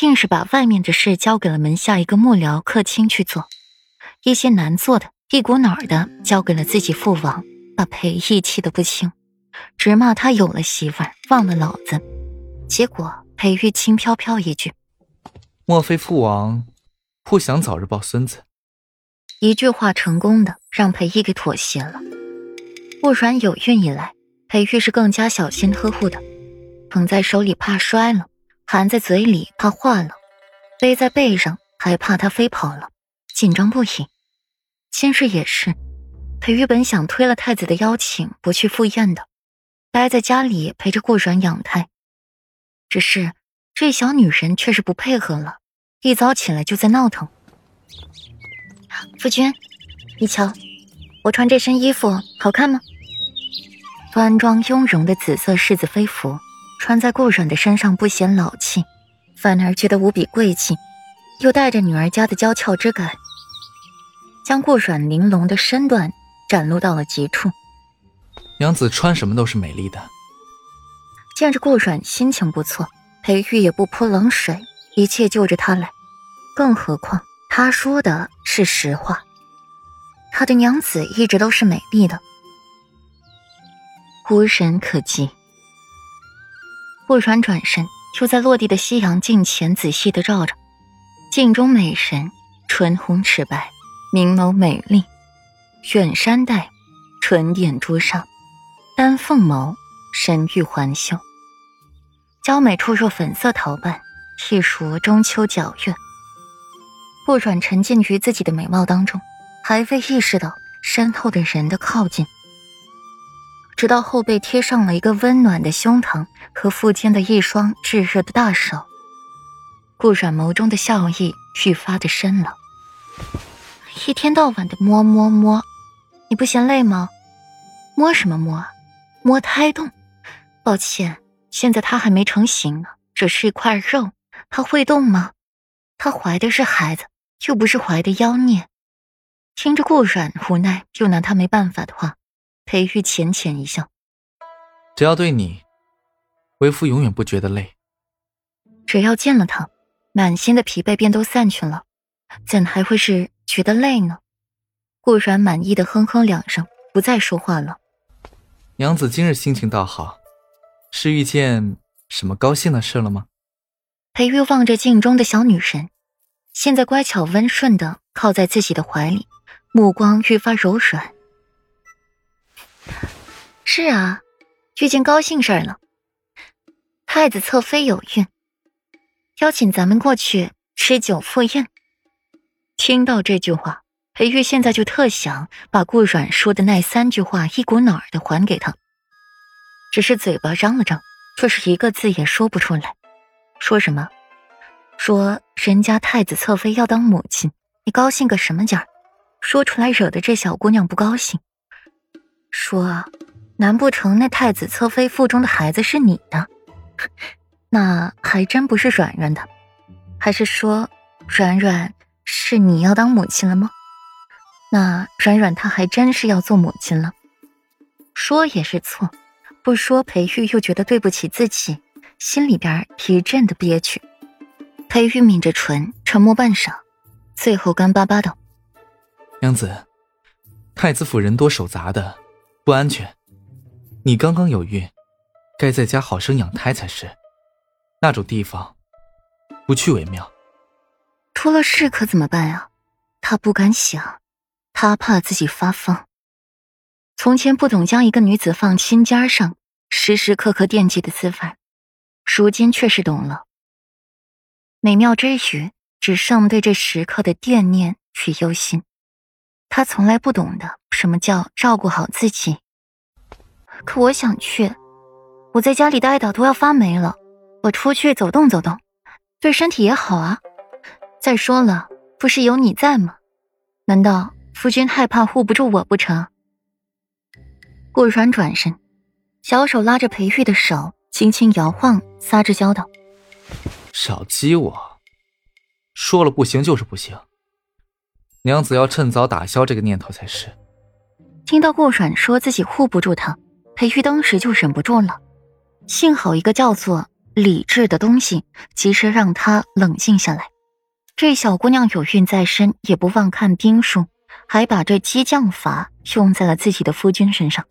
硬是把外面的事交给了门下一个幕僚客卿去做，一些难做的，一股脑的交给了自己父王，把裴义气得不轻，直骂他有了媳妇儿忘了老子。结果裴玉轻飘飘一句：“莫非父王不想早日抱孙子？”一句话成功的让裴义给妥协了。不然有孕以来，裴玉是更加小心呵护的，捧在手里怕摔了。含在嘴里怕化了，背在背上还怕他飞跑了，紧张不已。今日也是，裴玉本想推了太子的邀请不去赴宴的，待在家里陪着顾阮养胎。只是这小女人却是不配合了，一早起来就在闹腾。夫君，你瞧，我穿这身衣服好看吗？端庄雍容的紫色世子妃服。穿在顾阮的身上不显老气，反而觉得无比贵气，又带着女儿家的娇俏之感，将顾阮玲珑的身段展露到了极处。娘子穿什么都是美丽的。见着顾阮心情不错，裴玉也不泼冷水，一切就着他来。更何况他说的是实话，他的娘子一直都是美丽的，无人可及。顾阮转身，就在落地的夕阳镜前仔细的照着。镜中美人，唇红齿白，明眸美丽，远山黛，唇点朱砂，丹凤眸，神玉环袖，娇美处若粉色桃瓣，细数中秋皎月。顾阮沉浸于自己的美貌当中，还未意识到身后的人的靠近。直到后背贴上了一个温暖的胸膛和腹间的一双炙热的大手，顾阮眸中的笑意愈发的深了。一天到晚的摸摸摸，你不嫌累吗？摸什么摸？摸胎动？抱歉，现在他还没成型呢，只是一块肉，他会动吗？他怀的是孩子，又不是怀的妖孽。听着顾阮无奈又拿他没办法的话。裴玉浅浅一笑：“只要对你，为夫永远不觉得累。只要见了他，满心的疲惫便都散去了，怎还会是觉得累呢？”顾然满意的哼哼两声，不再说话了。娘子今日心情倒好，是遇见什么高兴的事了吗？裴玉望着镜中的小女神，现在乖巧温顺的靠在自己的怀里，目光愈发柔软。是啊，遇见高兴事儿了。太子侧妃有孕，邀请咱们过去吃酒赴宴。听到这句话，裴玉现在就特想把顾阮说的那三句话一股脑儿的还给他，只是嘴巴张了张，却是一个字也说不出来。说什么？说人家太子侧妃要当母亲，你高兴个什么劲儿？说出来惹得这小姑娘不高兴。说，难不成那太子侧妃腹中的孩子是你的？那还真不是软软的，还是说，软软是你要当母亲了吗？那软软她还真是要做母亲了。说也是错，不说裴玉又觉得对不起自己，心里边一阵的憋屈。裴玉抿着唇，沉默半晌，最后干巴巴道：“娘子，太子府人多手杂的。”不安全，你刚刚有孕，该在家好生养胎才是。那种地方，不去为妙。出了事可怎么办啊？他不敢想，他怕自己发疯。从前不懂将一个女子放心尖上，时时刻刻惦记的滋味，如今却是懂了。美妙之余，只剩对这时刻的惦念与忧心。他从来不懂得什么叫照顾好自己，可我想去，我在家里待的都要发霉了，我出去走动走动，对身体也好啊。再说了，不是有你在吗？难道夫君害怕护不住我不成？顾软转身，小手拉着裴玉的手，轻轻摇晃，撒着娇道：“少激我，说了不行就是不行。”娘子要趁早打消这个念头才是。听到顾阮说自己护不住他，裴玉当时就忍不住了。幸好一个叫做理智的东西，及时让他冷静下来。这小姑娘有孕在身，也不忘看兵书，还把这激将法用在了自己的夫君身上。